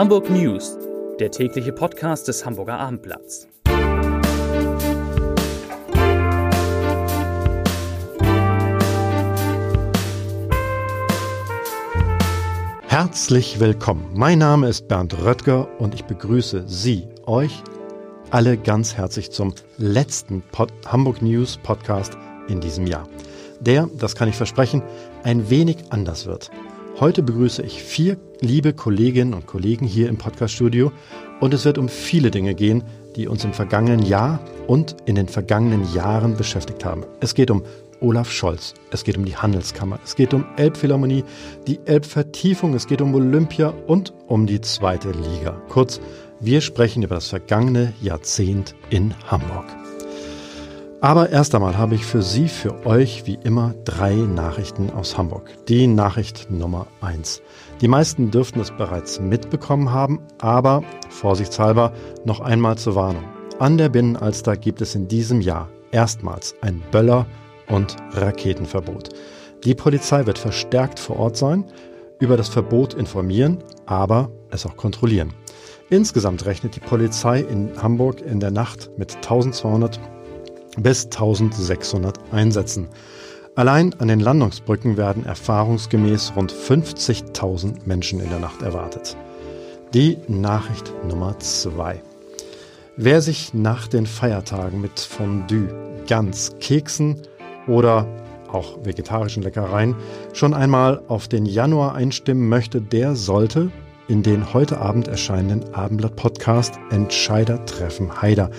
Hamburg News, der tägliche Podcast des Hamburger Abendblatts. Herzlich willkommen. Mein Name ist Bernd Röttger und ich begrüße Sie, euch alle ganz herzlich zum letzten Pod Hamburg News Podcast in diesem Jahr. Der, das kann ich versprechen, ein wenig anders wird. Heute begrüße ich vier liebe Kolleginnen und Kollegen hier im Podcaststudio und es wird um viele Dinge gehen, die uns im vergangenen Jahr und in den vergangenen Jahren beschäftigt haben. Es geht um Olaf Scholz, es geht um die Handelskammer, es geht um Elbphilharmonie, die Elbvertiefung, es geht um Olympia und um die zweite Liga. Kurz, wir sprechen über das vergangene Jahrzehnt in Hamburg. Aber erst einmal habe ich für Sie, für euch wie immer drei Nachrichten aus Hamburg. Die Nachricht Nummer eins. Die meisten dürften es bereits mitbekommen haben, aber vorsichtshalber noch einmal zur Warnung. An der Binnenalster gibt es in diesem Jahr erstmals ein Böller- und Raketenverbot. Die Polizei wird verstärkt vor Ort sein, über das Verbot informieren, aber es auch kontrollieren. Insgesamt rechnet die Polizei in Hamburg in der Nacht mit 1200 bis 1600 Einsätzen. Allein an den Landungsbrücken werden erfahrungsgemäß rund 50.000 Menschen in der Nacht erwartet. Die Nachricht Nummer 2. Wer sich nach den Feiertagen mit Fondue, Gans, Keksen oder auch vegetarischen Leckereien schon einmal auf den Januar einstimmen möchte, der sollte in den heute Abend erscheinenden Abendblatt-Podcast Entscheider-Treffen Haider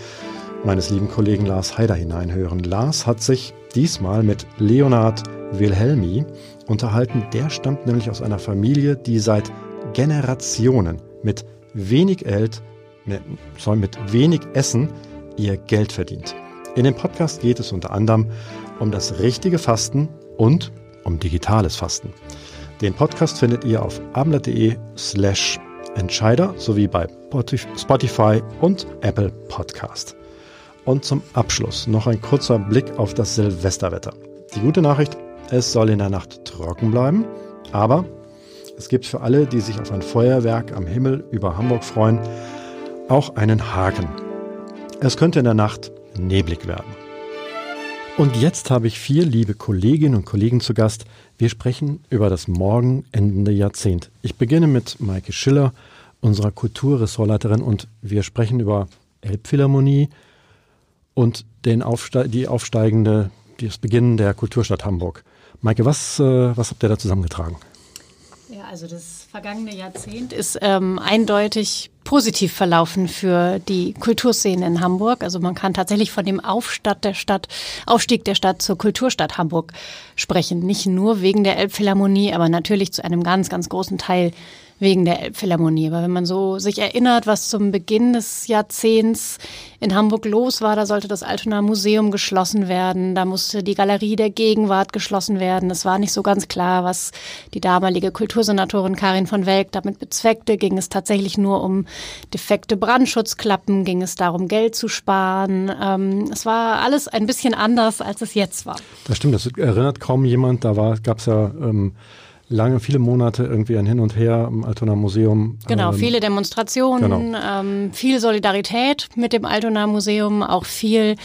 meines lieben Kollegen Lars Haider hineinhören. Lars hat sich diesmal mit Leonard Wilhelmi unterhalten. Der stammt nämlich aus einer Familie, die seit Generationen mit wenig Geld, ne, sorry, mit wenig Essen ihr Geld verdient. In dem Podcast geht es unter anderem um das richtige Fasten und um digitales Fasten. Den Podcast findet ihr auf abendblatt.de slash Entscheider sowie bei Spotify und Apple Podcast. Und zum Abschluss noch ein kurzer Blick auf das Silvesterwetter. Die gute Nachricht, es soll in der Nacht trocken bleiben, aber es gibt für alle, die sich auf ein Feuerwerk am Himmel über Hamburg freuen, auch einen Haken. Es könnte in der Nacht neblig werden. Und jetzt habe ich vier liebe Kolleginnen und Kollegen zu Gast. Wir sprechen über das morgen endende Jahrzehnt. Ich beginne mit Maike Schiller, unserer Kulturressortleiterin, und wir sprechen über Elbphilharmonie, und den Aufste die aufsteigende, das Beginn der Kulturstadt Hamburg. Maike, was, äh, was habt ihr da zusammengetragen? Ja, also das vergangene Jahrzehnt ist ähm, eindeutig positiv verlaufen für die Kulturszene in Hamburg. Also man kann tatsächlich von dem Aufstadt der Stadt, Aufstieg der Stadt zur Kulturstadt Hamburg sprechen. Nicht nur wegen der Elbphilharmonie, aber natürlich zu einem ganz, ganz großen Teil wegen der Elbphilharmonie. Aber wenn man so sich erinnert, was zum Beginn des Jahrzehnts in Hamburg los war, da sollte das Altona Museum geschlossen werden, da musste die Galerie der Gegenwart geschlossen werden. Es war nicht so ganz klar, was die damalige Kultursenatorin Karin von Welk damit bezweckte. Ging es tatsächlich nur um defekte Brandschutzklappen? Ging es darum, Geld zu sparen? Ähm, es war alles ein bisschen anders, als es jetzt war. Das stimmt, das erinnert kaum jemand. Da gab es ja ähm, lange, viele Monate irgendwie ein Hin und Her im Altona Museum. Genau, ähm, viele Demonstrationen, genau. ähm, viel Solidarität mit dem Altona Museum, auch viel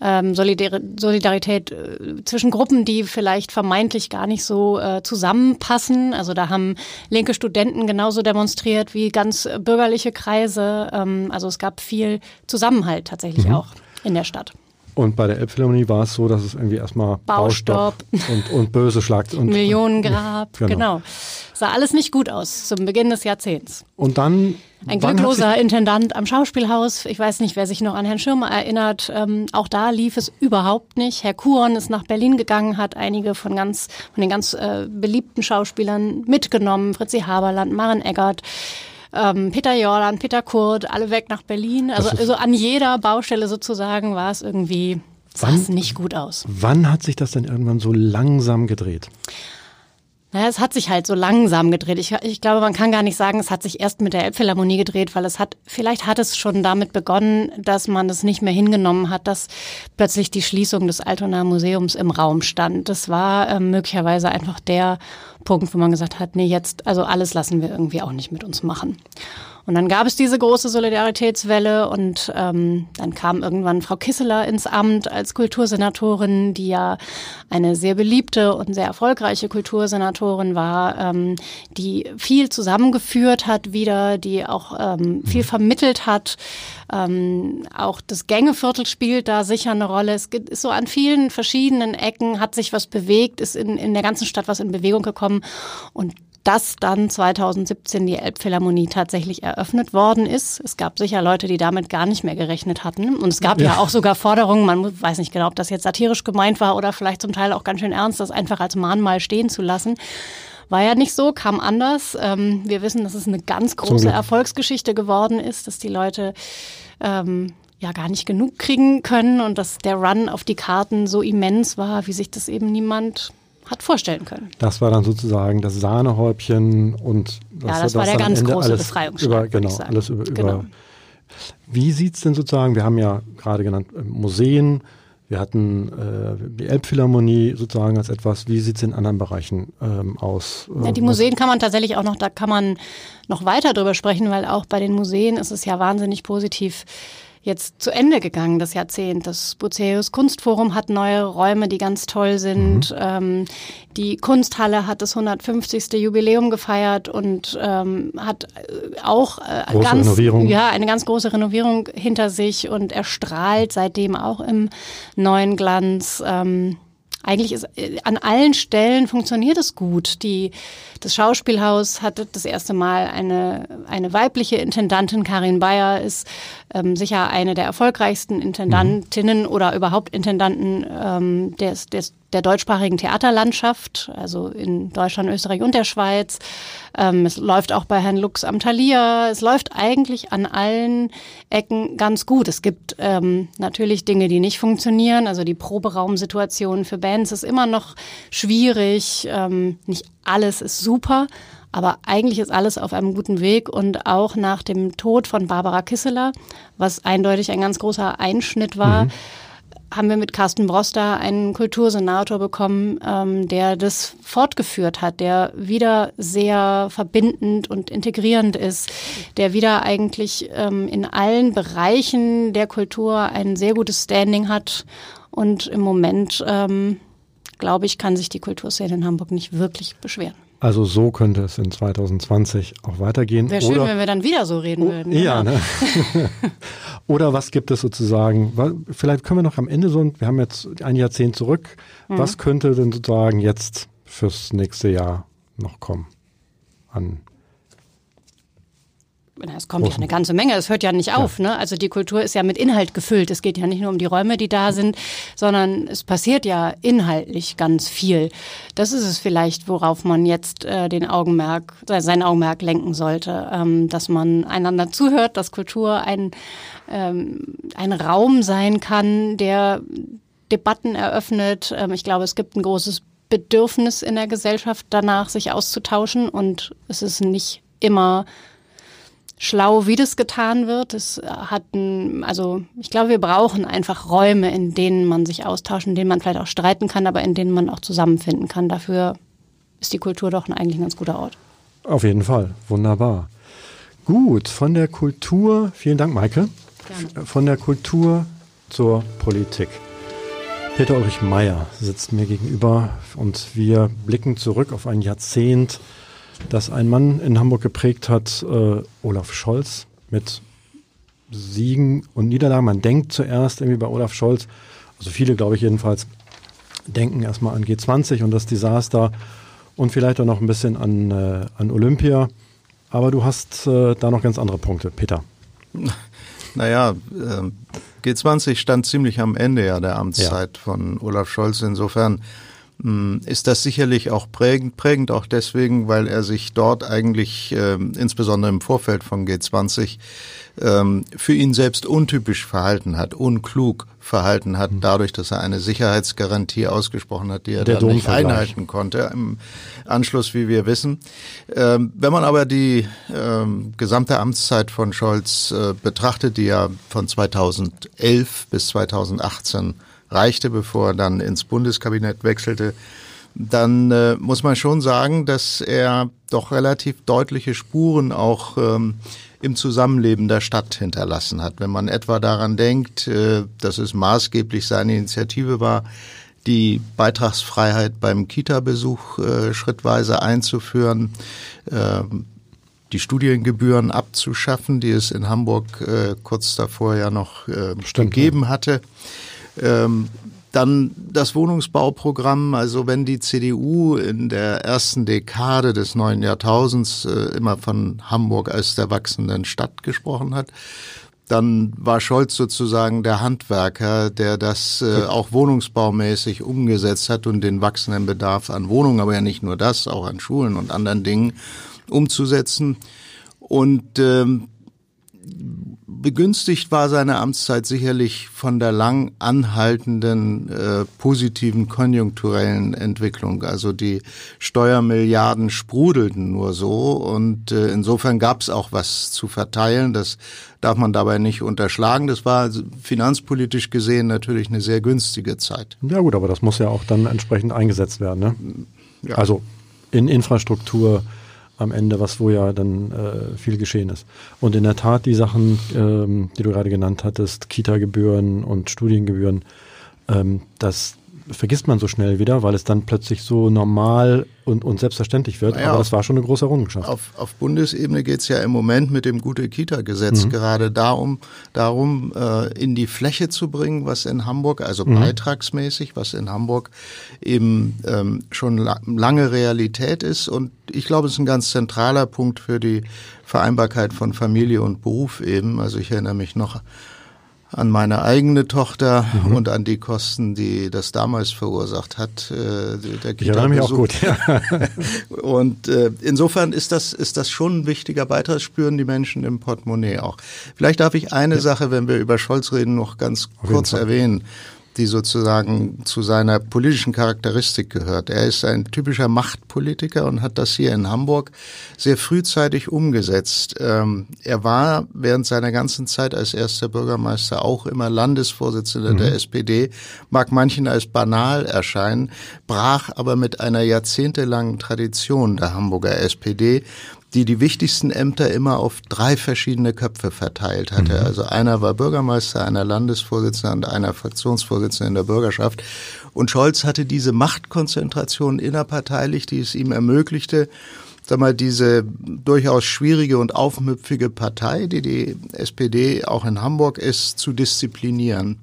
ähm, Solidar Solidarität äh, zwischen Gruppen, die vielleicht vermeintlich gar nicht so äh, zusammenpassen. Also da haben linke Studenten genauso demonstriert wie ganz bürgerliche Kreise. Ähm, also es gab viel Zusammenhalt tatsächlich mhm. auch in der Stadt. Und bei der Elbphilharmonie war es so, dass es irgendwie erstmal Baustopp, Baustopp und, und böse Schlag und Millionengrab, genau. genau. Sah alles nicht gut aus zum Beginn des Jahrzehnts. Und dann ein glückloser Intendant am Schauspielhaus. Ich weiß nicht, wer sich noch an Herrn Schirmer erinnert. Ähm, auch da lief es überhaupt nicht. Herr Kuhn ist nach Berlin gegangen, hat einige von ganz von den ganz äh, beliebten Schauspielern mitgenommen. Fritzi Haberland, Maren Eggert ähm, Peter Jordan, Peter Kurt, alle weg nach Berlin. Also, also an jeder Baustelle sozusagen war es irgendwie, sah es nicht gut aus. Wann hat sich das denn irgendwann so langsam gedreht? Naja, es hat sich halt so langsam gedreht. Ich, ich glaube, man kann gar nicht sagen, es hat sich erst mit der Elbphilharmonie gedreht, weil es hat, vielleicht hat es schon damit begonnen, dass man es nicht mehr hingenommen hat, dass plötzlich die Schließung des Altona Museums im Raum stand. Das war äh, möglicherweise einfach der Punkt, wo man gesagt hat, nee, jetzt, also alles lassen wir irgendwie auch nicht mit uns machen. Und dann gab es diese große Solidaritätswelle und ähm, dann kam irgendwann Frau Kisseler ins Amt als Kultursenatorin, die ja eine sehr beliebte und sehr erfolgreiche Kultursenatorin war, ähm, die viel zusammengeführt hat wieder, die auch ähm, viel vermittelt hat. Ähm, auch das Gängeviertel spielt da sicher eine Rolle. Es ist so an vielen verschiedenen Ecken hat sich was bewegt, ist in, in der ganzen Stadt was in Bewegung gekommen und dass dann 2017 die Elbphilharmonie tatsächlich eröffnet worden ist. Es gab sicher Leute, die damit gar nicht mehr gerechnet hatten. Und es gab ja, ja auch sogar Forderungen, man weiß nicht genau, ob das jetzt satirisch gemeint war oder vielleicht zum Teil auch ganz schön ernst, das einfach als Mahnmal stehen zu lassen. War ja nicht so, kam anders. Ähm, wir wissen, dass es eine ganz große Erfolgsgeschichte geworden ist, dass die Leute ähm, ja gar nicht genug kriegen können und dass der Run auf die Karten so immens war, wie sich das eben niemand hat vorstellen können. Das war dann sozusagen das Sahnehäubchen und das, ja, das war der ganz Ende große Befreiungsschlag. Genau, alles über, genau. über. Wie sieht es denn sozusagen, wir haben ja gerade genannt äh, Museen, wir hatten äh, die Elbphilharmonie sozusagen als etwas. Wie sieht es in anderen Bereichen ähm, aus? Ja, die Museen kann man tatsächlich auch noch, da kann man noch weiter drüber sprechen, weil auch bei den Museen ist es ja wahnsinnig positiv jetzt zu Ende gegangen, das Jahrzehnt. Das Buceus Kunstforum hat neue Räume, die ganz toll sind. Mhm. Ähm, die Kunsthalle hat das 150. Jubiläum gefeiert und ähm, hat äh, auch äh, ganz, Renovierung. ja, eine ganz große Renovierung hinter sich und erstrahlt seitdem auch im neuen Glanz. Ähm, eigentlich ist äh, an allen Stellen funktioniert es gut. Die, das Schauspielhaus hatte das erste Mal eine, eine weibliche Intendantin. Karin Bayer ist ähm, sicher eine der erfolgreichsten Intendantinnen mhm. oder überhaupt Intendanten ähm, des, des der deutschsprachigen Theaterlandschaft, also in Deutschland, Österreich und der Schweiz. Ähm, es läuft auch bei Herrn Lux am Thalia. Es läuft eigentlich an allen Ecken ganz gut. Es gibt ähm, natürlich Dinge, die nicht funktionieren. Also die Proberaumsituation für Bands ist immer noch schwierig. Ähm, nicht alles ist super. Aber eigentlich ist alles auf einem guten Weg und auch nach dem Tod von Barbara Kisseler, was eindeutig ein ganz großer Einschnitt war, mhm haben wir mit Carsten Broster einen Kultursenator bekommen, ähm, der das fortgeführt hat, der wieder sehr verbindend und integrierend ist, der wieder eigentlich ähm, in allen Bereichen der Kultur ein sehr gutes Standing hat. Und im Moment, ähm, glaube ich, kann sich die Kulturszene in Hamburg nicht wirklich beschweren. Also so könnte es in 2020 auch weitergehen. Wäre schön, Oder, wenn wir dann wieder so reden würden. Ja, genau. ne? Oder was gibt es sozusagen, vielleicht können wir noch am Ende so, wir haben jetzt ein Jahrzehnt zurück, mhm. was könnte denn sozusagen jetzt fürs nächste Jahr noch kommen an es kommt ja eine ganze Menge, es hört ja nicht auf. Ja. Ne? Also die Kultur ist ja mit Inhalt gefüllt. Es geht ja nicht nur um die Räume, die da sind, sondern es passiert ja inhaltlich ganz viel. Das ist es vielleicht, worauf man jetzt äh, den Augenmerk, sein Augenmerk lenken sollte, ähm, dass man einander zuhört, dass Kultur ein, ähm, ein Raum sein kann, der Debatten eröffnet. Ähm, ich glaube, es gibt ein großes Bedürfnis in der Gesellschaft danach, sich auszutauschen und es ist nicht immer schlau, wie das getan wird. Es hat ein, also ich glaube, wir brauchen einfach Räume, in denen man sich austauscht, in denen man vielleicht auch streiten kann, aber in denen man auch zusammenfinden kann. Dafür ist die Kultur doch eigentlich ein ganz guter Ort. Auf jeden Fall, wunderbar. Gut, von der Kultur, vielen Dank, Maike. Gerne. Von der Kultur zur Politik. Peter Ulrich Meyer sitzt mir gegenüber und wir blicken zurück auf ein Jahrzehnt das ein Mann in Hamburg geprägt hat, äh, Olaf Scholz, mit Siegen und Niederlagen. Man denkt zuerst irgendwie bei Olaf Scholz, also viele glaube ich jedenfalls, denken erstmal an G20 und das Desaster und vielleicht auch noch ein bisschen an, äh, an Olympia. Aber du hast äh, da noch ganz andere Punkte, Peter. Naja, äh, G20 stand ziemlich am Ende ja der Amtszeit ja. von Olaf Scholz. Insofern ist das sicherlich auch prägend, prägend auch deswegen, weil er sich dort eigentlich äh, insbesondere im Vorfeld von G20 ähm, für ihn selbst untypisch verhalten hat, unklug verhalten hat, hm. dadurch, dass er eine Sicherheitsgarantie ausgesprochen hat, die er Der dann nicht einhalten konnte im Anschluss, wie wir wissen. Ähm, wenn man aber die ähm, gesamte Amtszeit von Scholz äh, betrachtet, die ja von 2011 bis 2018 reichte, bevor er dann ins Bundeskabinett wechselte, dann äh, muss man schon sagen, dass er doch relativ deutliche Spuren auch ähm, im Zusammenleben der Stadt hinterlassen hat. Wenn man etwa daran denkt, äh, dass es maßgeblich seine Initiative war, die Beitragsfreiheit beim Kita-Besuch äh, schrittweise einzuführen, äh, die Studiengebühren abzuschaffen, die es in Hamburg äh, kurz davor ja noch äh, Stimmt, gegeben ja. Ähm, dann das Wohnungsbauprogramm, also wenn die CDU in der ersten Dekade des neuen Jahrtausends äh, immer von Hamburg als der wachsenden Stadt gesprochen hat, dann war Scholz sozusagen der Handwerker, der das äh, auch wohnungsbaumäßig umgesetzt hat und den wachsenden Bedarf an Wohnungen, aber ja nicht nur das, auch an Schulen und anderen Dingen umzusetzen. Und ähm, begünstigt war seine Amtszeit sicherlich von der lang anhaltenden äh, positiven konjunkturellen Entwicklung. Also die Steuermilliarden sprudelten nur so und äh, insofern gab es auch was zu verteilen. Das darf man dabei nicht unterschlagen. Das war finanzpolitisch gesehen natürlich eine sehr günstige Zeit. Ja gut, aber das muss ja auch dann entsprechend eingesetzt werden. Ne? Ja. Also in Infrastruktur, am Ende, was wo ja dann äh, viel geschehen ist. Und in der Tat die Sachen, ähm, die du gerade genannt hattest, Kita-Gebühren und Studiengebühren, ähm, das vergisst man so schnell wieder, weil es dann plötzlich so normal und, und selbstverständlich wird. Naja, Aber das war schon eine große Errungenschaft. Auf, auf Bundesebene geht es ja im Moment mit dem Gute-Kita-Gesetz mhm. gerade darum, darum äh, in die Fläche zu bringen, was in Hamburg, also mhm. beitragsmäßig, was in Hamburg eben ähm, schon la lange Realität ist. Und ich glaube, es ist ein ganz zentraler Punkt für die Vereinbarkeit von Familie und Beruf eben. Also ich erinnere mich noch an meine eigene Tochter mhm. und an die Kosten, die das damals verursacht hat. Äh, der ich erinnere mich auch gut. Ja. und äh, insofern ist das, ist das schon ein wichtiger Beitrag, spüren die Menschen im Portemonnaie auch. Vielleicht darf ich eine ja. Sache, wenn wir über Scholz reden, noch ganz Auf kurz erwähnen die sozusagen zu seiner politischen Charakteristik gehört. Er ist ein typischer Machtpolitiker und hat das hier in Hamburg sehr frühzeitig umgesetzt. Ähm, er war während seiner ganzen Zeit als erster Bürgermeister auch immer Landesvorsitzender mhm. der SPD, mag manchen als banal erscheinen, brach aber mit einer jahrzehntelangen Tradition der Hamburger SPD die die wichtigsten Ämter immer auf drei verschiedene Köpfe verteilt hatte. Mhm. Also einer war Bürgermeister, einer Landesvorsitzender und einer Fraktionsvorsitzender in der Bürgerschaft. Und Scholz hatte diese Machtkonzentration innerparteilich, die es ihm ermöglichte, sag mal, diese durchaus schwierige und aufmüpfige Partei, die die SPD auch in Hamburg ist, zu disziplinieren.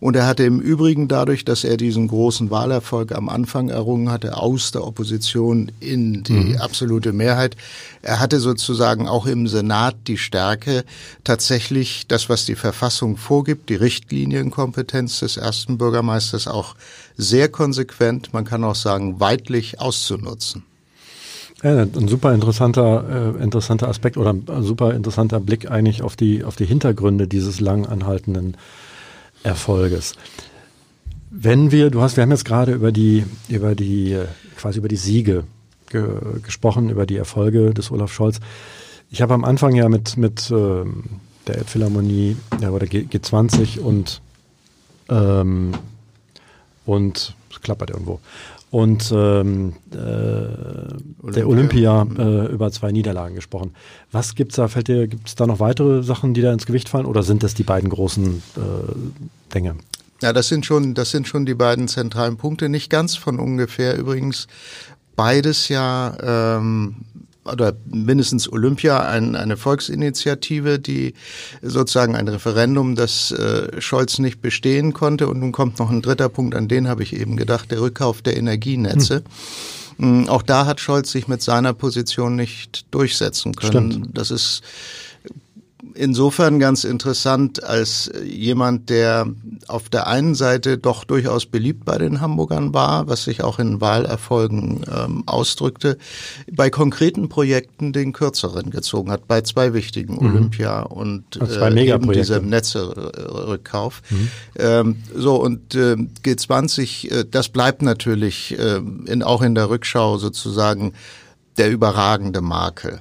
Und er hatte im Übrigen dadurch, dass er diesen großen Wahlerfolg am Anfang errungen hatte, aus der Opposition in die mhm. absolute Mehrheit, er hatte sozusagen auch im Senat die Stärke, tatsächlich das, was die Verfassung vorgibt, die Richtlinienkompetenz des ersten Bürgermeisters auch sehr konsequent, man kann auch sagen, weitlich auszunutzen. Ja, ein super interessanter, äh, interessanter Aspekt oder ein super interessanter Blick eigentlich auf die, auf die Hintergründe dieses lang anhaltenden Erfolges. Wenn wir, du hast, wir haben jetzt gerade über die, über die, äh, quasi über die Siege ge gesprochen, über die Erfolge des Olaf Scholz. Ich habe am Anfang ja mit, mit ähm, der Elbphilharmonie ja, oder G G20 und, ähm, und es klappert irgendwo und ähm, äh, Olympia. der Olympia äh, über zwei Niederlagen gesprochen. Was gibt's da? Fällt dir, gibt's da noch weitere Sachen, die da ins Gewicht fallen, oder sind das die beiden großen äh, Dinge? Ja, das sind schon, das sind schon die beiden zentralen Punkte. Nicht ganz von ungefähr übrigens. Beides ja ähm, oder mindestens Olympia ein, eine Volksinitiative, die sozusagen ein Referendum, das äh, Scholz nicht bestehen konnte. Und nun kommt noch ein dritter Punkt, an den habe ich eben gedacht, der Rückkauf der Energienetze. Hm. Auch da hat Scholz sich mit seiner Position nicht durchsetzen können. Stimmt. Das ist insofern ganz interessant als jemand, der auf der einen Seite doch durchaus beliebt bei den Hamburgern war, was sich auch in Wahlerfolgen ähm, ausdrückte, bei konkreten Projekten den kürzeren gezogen hat, bei zwei wichtigen, mhm. Olympia und äh, eben diesem Netzerückkauf. Mhm. Ähm, so und äh, G20, äh, das bleibt natürlich äh, in, auch in der Rückschau sozusagen der überragende Makel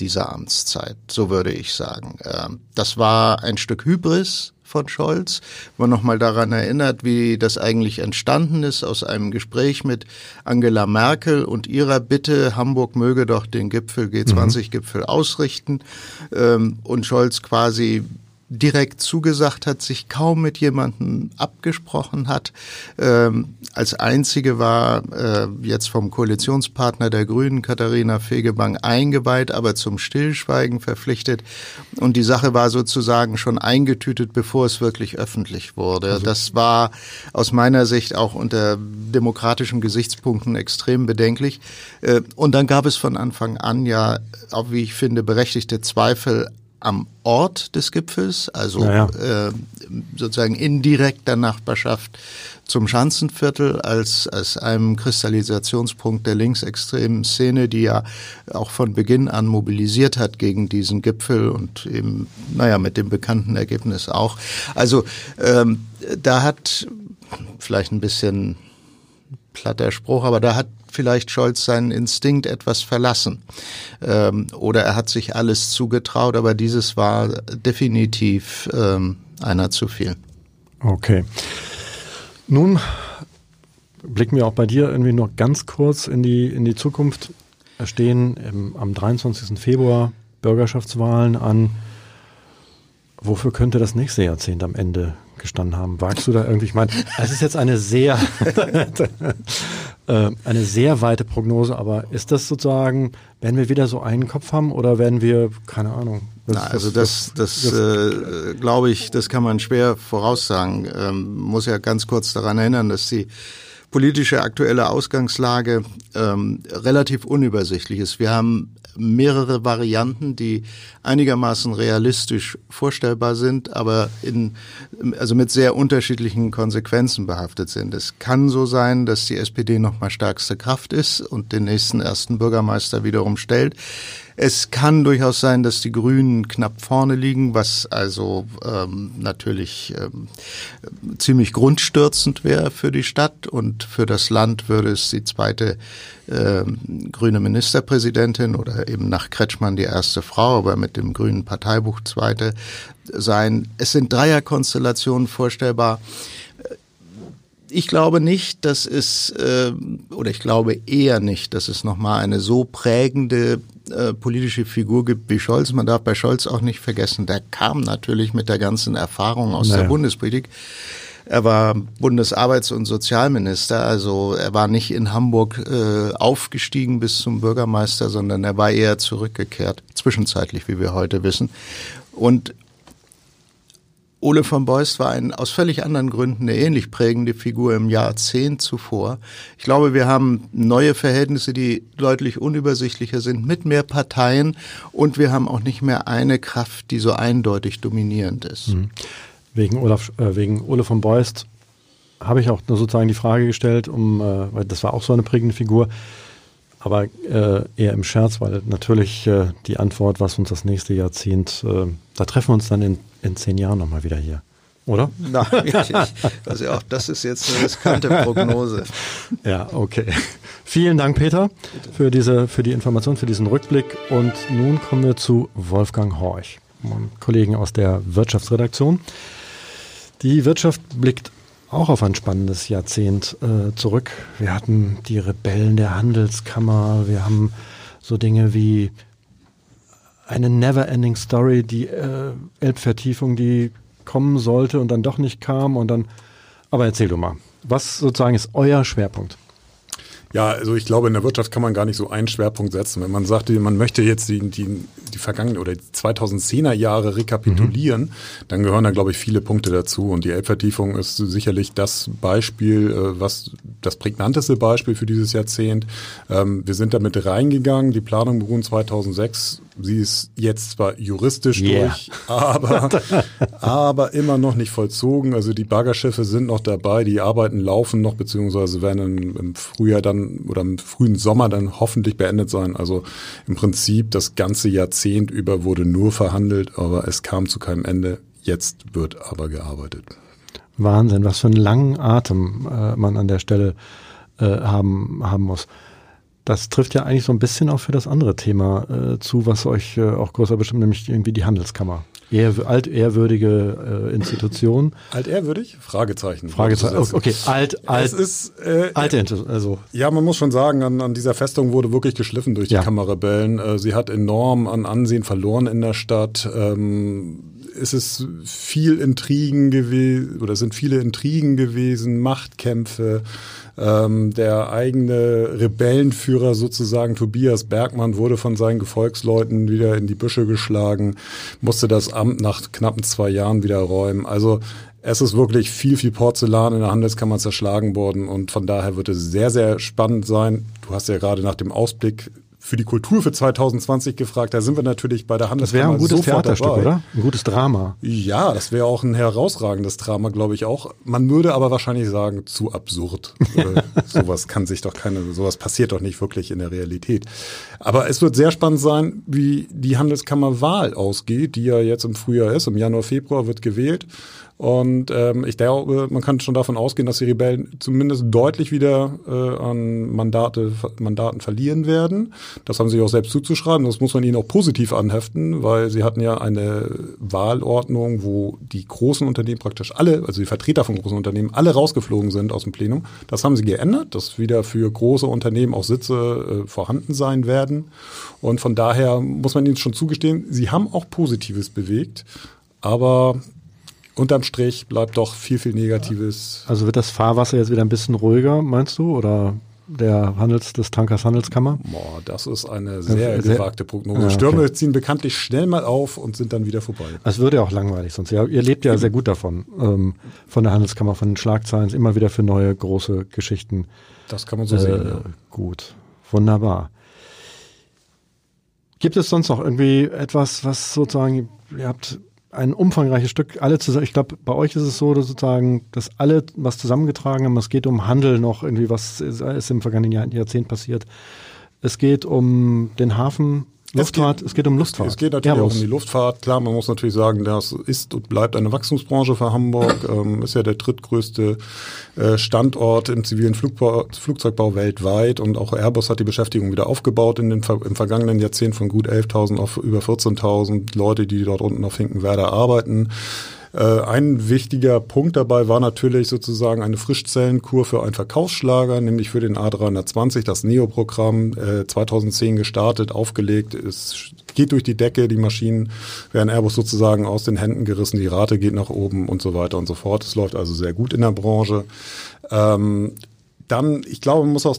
dieser Amtszeit, so würde ich sagen. Ähm, das war ein Stück Hybris von Scholz, wo man nochmal daran erinnert, wie das eigentlich entstanden ist aus einem Gespräch mit Angela Merkel und ihrer Bitte, Hamburg möge doch den Gipfel, G20-Gipfel mhm. ausrichten ähm, und Scholz quasi direkt zugesagt hat, sich kaum mit jemandem abgesprochen hat. Ähm, als einzige war äh, jetzt vom Koalitionspartner der Grünen, Katharina Fegebank, eingeweiht, aber zum Stillschweigen verpflichtet. Und die Sache war sozusagen schon eingetütet, bevor es wirklich öffentlich wurde. Also. Das war aus meiner Sicht auch unter demokratischen Gesichtspunkten extrem bedenklich. Äh, und dann gab es von Anfang an ja, auch wie ich finde, berechtigte Zweifel am Ort des Gipfels, also ja. äh, sozusagen in direkter Nachbarschaft zum Schanzenviertel als, als einem Kristallisationspunkt der linksextremen Szene, die ja auch von Beginn an mobilisiert hat gegen diesen Gipfel und eben, naja, mit dem bekannten Ergebnis auch. Also ähm, da hat vielleicht ein bisschen platter Spruch, aber da hat vielleicht Scholz seinen Instinkt etwas verlassen. Ähm, oder er hat sich alles zugetraut, aber dieses war definitiv ähm, einer zu viel. Okay. Nun blicken wir auch bei dir irgendwie noch ganz kurz in die, in die Zukunft. Es stehen im, am 23. Februar Bürgerschaftswahlen an. Wofür könnte das nächste Jahrzehnt am Ende gestanden haben? Wagst du da irgendwie? Ich meine, es ist jetzt eine sehr Äh, eine sehr weite Prognose, aber ist das sozusagen, werden wir wieder so einen Kopf haben oder werden wir, keine Ahnung? Das, Na, also das, das, das, das äh, glaube ich, das kann man schwer voraussagen. Ähm, muss ja ganz kurz daran erinnern, dass die politische aktuelle Ausgangslage ähm, relativ unübersichtlich ist. Wir haben mehrere Varianten, die einigermaßen realistisch vorstellbar sind, aber in, also mit sehr unterschiedlichen Konsequenzen behaftet sind. Es kann so sein, dass die SPD nochmal stärkste Kraft ist und den nächsten ersten Bürgermeister wiederum stellt. Es kann durchaus sein, dass die Grünen knapp vorne liegen, was also ähm, natürlich ähm, ziemlich grundstürzend wäre für die Stadt und für das Land würde es die zweite ähm, grüne Ministerpräsidentin oder eben nach Kretschmann die erste Frau, aber mit dem grünen Parteibuch zweite sein. Es sind Dreierkonstellationen vorstellbar. Ich glaube nicht, dass es, äh, oder ich glaube eher nicht, dass es nochmal eine so prägende äh, politische Figur gibt wie Scholz. Man darf bei Scholz auch nicht vergessen, der kam natürlich mit der ganzen Erfahrung aus naja. der Bundespolitik. Er war Bundesarbeits- und Sozialminister, also er war nicht in Hamburg äh, aufgestiegen bis zum Bürgermeister, sondern er war eher zurückgekehrt, zwischenzeitlich, wie wir heute wissen. Und Ole von Beust war ein, aus völlig anderen Gründen eine ähnlich prägende Figur im Jahrzehnt zuvor. Ich glaube, wir haben neue Verhältnisse, die deutlich unübersichtlicher sind, mit mehr Parteien und wir haben auch nicht mehr eine Kraft, die so eindeutig dominierend ist. Mhm. Wegen, Olaf, äh, wegen Ole von Beust habe ich auch sozusagen die Frage gestellt, um, äh, weil das war auch so eine prägende Figur aber äh, eher im Scherz, weil natürlich äh, die Antwort, was uns das nächste Jahrzehnt, äh, da treffen wir uns dann in, in zehn Jahren nochmal wieder hier. Oder? Nein, also auch das ist jetzt eine riskante Prognose. ja, okay. Vielen Dank, Peter, für, diese, für die Information, für diesen Rückblick. Und nun kommen wir zu Wolfgang Horch, meinem Kollegen aus der Wirtschaftsredaktion. Die Wirtschaft blickt auch auf ein spannendes Jahrzehnt äh, zurück. Wir hatten die Rebellen der Handelskammer, wir haben so Dinge wie eine Never-Ending Story, die äh, Elbvertiefung, die kommen sollte und dann doch nicht kam und dann. Aber erzähl du mal, was sozusagen ist euer Schwerpunkt? Ja, also ich glaube, in der Wirtschaft kann man gar nicht so einen Schwerpunkt setzen. Wenn man sagt, man möchte jetzt die, die, die vergangenen oder die 2010er Jahre rekapitulieren, mhm. dann gehören da, glaube ich, viele Punkte dazu. Und die Elbvertiefung ist sicherlich das Beispiel, äh, was das prägnanteste Beispiel für dieses Jahrzehnt. Ähm, wir sind damit reingegangen. Die Planung beruhen 2006 Sie ist jetzt zwar juristisch yeah. durch, aber, aber immer noch nicht vollzogen. Also die Baggerschiffe sind noch dabei, die Arbeiten laufen noch, beziehungsweise werden im Frühjahr dann oder im frühen Sommer dann hoffentlich beendet sein. Also im Prinzip das ganze Jahrzehnt über wurde nur verhandelt, aber es kam zu keinem Ende. Jetzt wird aber gearbeitet. Wahnsinn, was für einen langen Atem äh, man an der Stelle äh, haben, haben muss. Das trifft ja eigentlich so ein bisschen auch für das andere Thema äh, zu, was euch äh, auch größer bestimmt, nämlich irgendwie die Handelskammer. ehr, altehrwürdige äh, Institution. Altehrwürdig? Fragezeichen. Fragezeichen. Also Okay, alt, alt, Es ist, äh, alte. Also Ja, man muss schon sagen, an, an dieser Festung wurde wirklich geschliffen durch die Ja. Kammerrebellen. Äh, sie hat enorm an Ansehen verloren in der Stadt. Ähm, es ist viel Intrigen gewesen, oder es sind viele Intrigen gewesen, Machtkämpfe. Ähm, der eigene Rebellenführer sozusagen, Tobias Bergmann, wurde von seinen Gefolgsleuten wieder in die Büsche geschlagen, musste das Amt nach knappen zwei Jahren wieder räumen. Also es ist wirklich viel, viel Porzellan in der Handelskammer zerschlagen worden und von daher wird es sehr, sehr spannend sein. Du hast ja gerade nach dem Ausblick für die Kultur für 2020 gefragt. Da sind wir natürlich bei der das wäre Handelskammer ein gutes Theaterstück, dabei. oder? Ein gutes Drama. Ja, das wäre auch ein herausragendes Drama, glaube ich auch. Man würde aber wahrscheinlich sagen, zu absurd. Äh, sowas kann sich doch keine, sowas passiert doch nicht wirklich in der Realität. Aber es wird sehr spannend sein, wie die Handelskammerwahl ausgeht, die ja jetzt im Frühjahr ist. Im Januar, Februar wird gewählt. Und ähm, ich glaube, man kann schon davon ausgehen, dass die Rebellen zumindest deutlich wieder äh, an Mandate, Mandaten verlieren werden. Das haben sie auch selbst zuzuschreiben. Das muss man ihnen auch positiv anheften, weil sie hatten ja eine Wahlordnung, wo die großen Unternehmen praktisch alle, also die Vertreter von großen Unternehmen, alle rausgeflogen sind aus dem Plenum. Das haben sie geändert, dass wieder für große Unternehmen auch Sitze äh, vorhanden sein werden. Und von daher muss man ihnen schon zugestehen, sie haben auch Positives bewegt. Aber unterm Strich bleibt doch viel, viel Negatives. Also wird das Fahrwasser jetzt wieder ein bisschen ruhiger, meinst du? Oder der Handels, des Tankers Handelskammer? Boah, das ist eine sehr sehr- gewagte Prognose. Ja, okay. Stürme ziehen bekanntlich schnell mal auf und sind dann wieder vorbei. Es würde ja auch langweilig sonst. Ja, ihr lebt ja sehr gut davon, ähm, von der Handelskammer, von den Schlagzeilen, immer wieder für neue große Geschichten. Das kann man so sehen. Äh, Ja. Gut, wunderbar. Gibt es sonst noch irgendwie etwas, was sozusagen, ihr habt ein umfangreiches Stück, alle zusammen, ich glaube, bei euch ist es so, dass sozusagen, dass alle was zusammengetragen haben. Es geht um Handel noch, irgendwie, was ist, ist im vergangenen Jahr, Jahrzehnt passiert. Es geht um den Hafen, Luftfahrt, es geht, um Luftfahrt. Es geht natürlich Airbus. auch um die Luftfahrt. Klar, man muss natürlich sagen, das ist und bleibt eine Wachstumsbranche für Hamburg. ähm, ist ja der drittgrößte äh, Standort im zivilen Flugbau, Flugzeugbau weltweit. Und auch Airbus hat die Beschäftigung wieder aufgebaut in den, im vergangenen Jahrzehnt von gut 11.000 auf über 14.000 Leute, die dort unten auf Finkenwerder arbeiten. Äh, ein wichtiger Punkt dabei war natürlich sozusagen eine Frischzellenkur für einen Verkaufsschlager, nämlich für den A320, das Neo-Programm, äh, 2010 gestartet, aufgelegt. Es geht durch die Decke, die Maschinen werden Airbus sozusagen aus den Händen gerissen, die Rate geht nach oben und so weiter und so fort. Es läuft also sehr gut in der Branche. Ähm, dann, ich glaube, man muss auch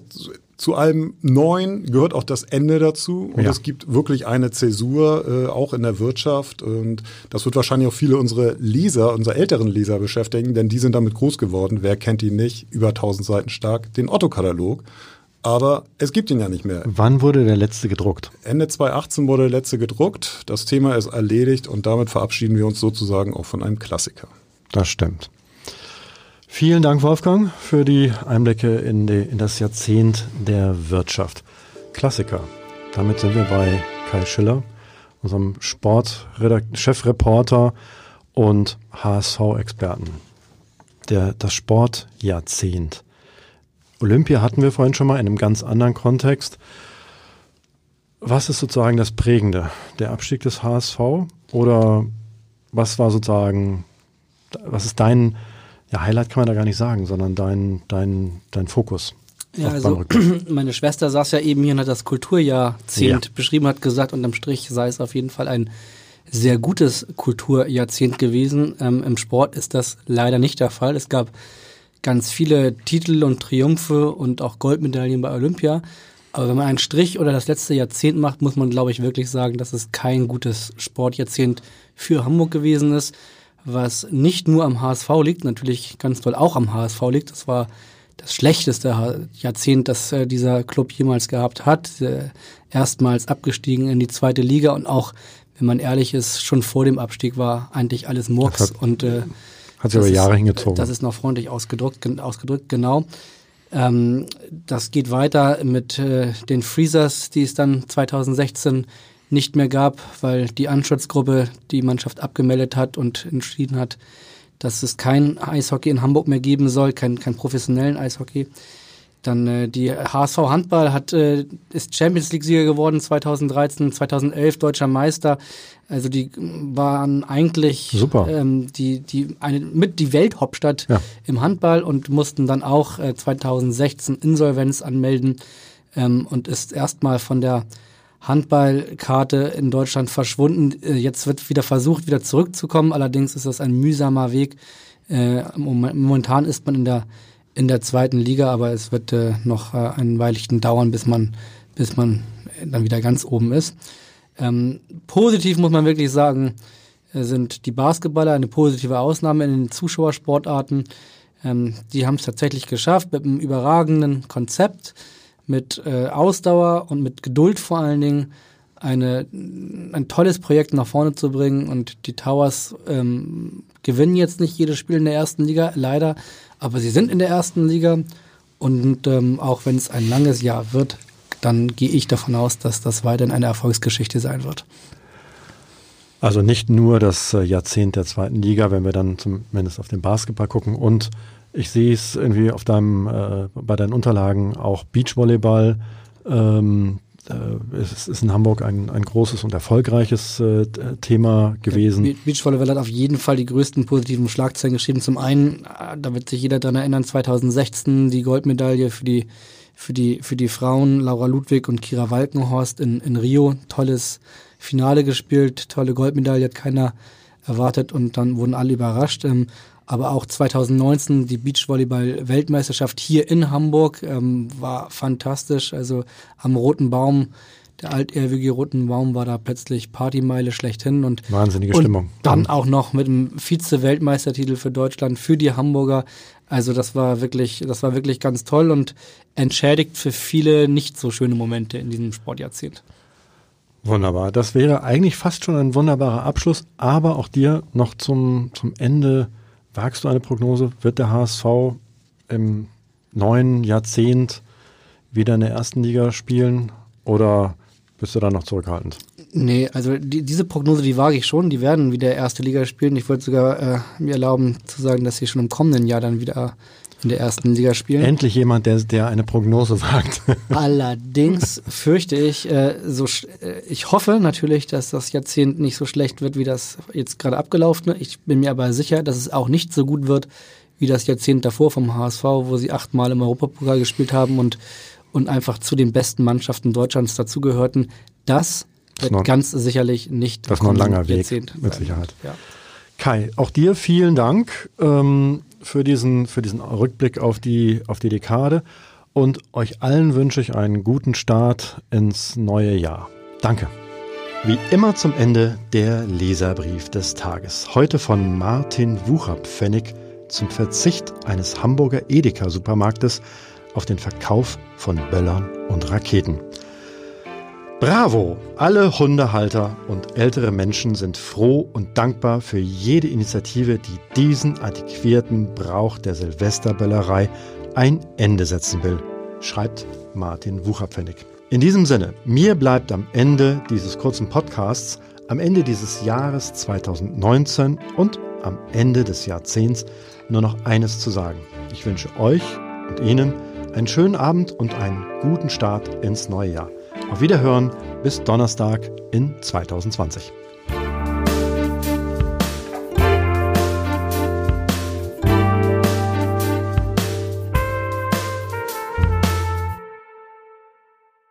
zu allem Neuen gehört auch das Ende dazu. Und Ja. es gibt wirklich eine Zäsur, äh, auch in der Wirtschaft. Und das wird wahrscheinlich auch viele unsere Leser, unsere älteren Leser beschäftigen, denn die sind damit groß geworden. Wer kennt ihn nicht? Über 1000 Seiten stark. Den Otto-Katalog. Aber es gibt ihn ja nicht mehr. Wann wurde der letzte gedruckt? Ende 2018 wurde der letzte gedruckt. Das Thema ist erledigt und damit verabschieden wir uns sozusagen auch von einem Klassiker. Das stimmt. Vielen Dank, Wolfgang, für die Einblicke in, die, in das Jahrzehnt der Wirtschaft. Klassiker. Damit sind wir bei Kai Schiller, unserem Sportchefreporter und HSV-Experten. Das Sportjahrzehnt. Olympia hatten wir vorhin schon mal in einem ganz anderen Kontext. Was ist sozusagen das Prägende? Der Abstieg des HSV oder was war sozusagen, was ist dein, ja, Highlight kann man da gar nicht sagen, sondern dein, dein, dein Fokus? Ja, also meine Schwester saß ja eben hier und hat das Kulturjahrzehnt Ja. beschrieben, hat gesagt, unterm Strich sei es auf jeden Fall ein sehr gutes Kulturjahrzehnt gewesen. Ähm, Im Sport ist das leider nicht der Fall. Es gab ganz viele Titel und Triumphe und auch Goldmedaillen bei Olympia. Aber wenn man einen Strich oder das letzte Jahrzehnt macht, muss man, glaube ich, wirklich sagen, dass es kein gutes Sportjahrzehnt für Hamburg gewesen ist, was nicht nur am HSV liegt, natürlich ganz toll auch am HSV liegt. Das war das schlechteste Jahrzehnt, das äh, dieser Club jemals gehabt hat. Äh, erstmals abgestiegen in die zweite Liga und auch, wenn man ehrlich ist, schon vor dem Abstieg war eigentlich alles Murks hat- und äh, Hat sich über Jahre ist, hingezogen. Das ist noch freundlich ausgedrückt, ausgedrückt genau. Ähm, das geht weiter mit äh, den Freezers, die es dann 2016 nicht mehr gab, weil die Anschutzgruppe die Mannschaft abgemeldet hat und entschieden hat, dass es kein Eishockey in Hamburg mehr geben soll, kein, kein professionellen Eishockey. Dann äh, die HSV Handball hat äh, ist Champions League Sieger geworden 2013, 2011 deutscher Meister. Also die waren eigentlich Super. Ähm, die die eine mit die Welthauptstadt Ja. im Handball und mussten dann auch äh, 2016 Insolvenz anmelden ähm, und ist erstmal von der Handballkarte in Deutschland verschwunden. Äh, jetzt wird wieder versucht, wieder zurückzukommen. Allerdings ist das ein mühsamer Weg. Äh, mom- momentan ist man in der in der zweiten Liga, aber es wird äh, noch ein Weilchen dauern, bis man bis man dann wieder ganz oben ist. Ähm, positiv muss man wirklich sagen, sind die Basketballer eine positive Ausnahme in den Zuschauersportarten. Ähm, die haben es tatsächlich geschafft mit einem überragenden Konzept, mit äh, Ausdauer und mit Geduld vor allen Dingen eine, ein tolles Projekt nach vorne zu bringen. Und die Towers ähm, gewinnen jetzt nicht jedes Spiel in der ersten Liga, leider, aber sie sind in der ersten Liga. Und ähm, auch wenn es ein langes Jahr wird, dann gehe ich davon aus, dass das weiterhin eine Erfolgsgeschichte sein wird. Also nicht nur das äh, Jahrzehnt der zweiten Liga, wenn wir dann zumindest auf den Basketball gucken. Und ich sehe es irgendwie auf deinem, äh, bei deinen Unterlagen auch Beachvolleyball. Ähm, äh, es ist in Hamburg ein, ein großes und erfolgreiches äh, Thema gewesen. Be- Beachvolleyball hat auf jeden Fall die größten positiven Schlagzeilen geschrieben. Zum einen, äh, da wird sich jeder daran erinnern, 2016 die Goldmedaille für die, für die, für die Frauen, Laura Ludwig und Kira Walkenhorst in, in Rio. Tolles Finale gespielt, tolle Goldmedaille, hat keiner erwartet und dann wurden alle überrascht. Ähm, aber auch 2019 die Beachvolleyball-Weltmeisterschaft hier in Hamburg ähm, war fantastisch. Also am Roten Baum, der altehrwürdige Roten Baum war da plötzlich Partymeile schlechthin und Wahnsinnige und Stimmung. Dann auch noch mit dem Vize-Weltmeistertitel für Deutschland, für die Hamburger. Also das war wirklich, das war wirklich ganz toll und entschädigt für viele nicht so schöne Momente in diesem Sportjahrzehnt. Wunderbar. Das wäre eigentlich fast schon ein wunderbarer Abschluss, aber auch dir noch zum, zum Ende. Wagst du eine Prognose? Wird der HSV im neuen Jahrzehnt wieder in der ersten Liga spielen oder bist du da noch zurückhaltend? Nee, also die, diese Prognose, die wage ich schon. Die werden wieder erste Liga spielen. Ich wollte sogar äh, mir erlauben zu sagen, dass sie schon im kommenden Jahr dann wieder in der ersten Liga spielen. Endlich jemand, der, der eine Prognose wagt. Allerdings fürchte ich, äh, so, äh, ich hoffe natürlich, dass das Jahrzehnt nicht so schlecht wird, wie das jetzt gerade abgelaufene. Ich bin mir aber sicher, dass es auch nicht so gut wird, wie das Jahrzehnt davor vom HSV, wo sie achtmal im Europapokal gespielt haben und, und einfach zu den besten Mannschaften Deutschlands dazugehörten. Das wird noch- ganz sicherlich nicht Das ist noch ein langer Weg, Jahrzehnt mit sein. Sicherheit. Ja. Kai, auch dir vielen Dank ähm, für, diesen, für diesen Rückblick auf die, auf die Dekade und euch allen wünsche ich einen guten Start ins neue Jahr. Danke. Wie immer zum Ende der Leserbrief des Tages. Heute von Martin Wucherpfennig zum Verzicht eines Hamburger Edeka-Supermarktes auf den Verkauf von Böllern und Raketen. Bravo! Alle Hundehalter und ältere Menschen sind froh und dankbar für jede Initiative, die diesen antiquierten Brauch der Silvesterböllerei ein Ende setzen will, schreibt Martin Wucherpfennig. In diesem Sinne, mir bleibt am Ende dieses kurzen Podcasts, am Ende dieses Jahres 2019 und am Ende des Jahrzehnts nur noch eines zu sagen. Ich wünsche euch und Ihnen einen schönen Abend und einen guten Start ins neue Jahr. Auf Wiederhören bis Donnerstag in 2020.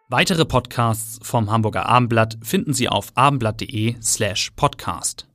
Weitere Podcasts vom Hamburger Abendblatt finden Sie auf abendblatt.de slash podcast.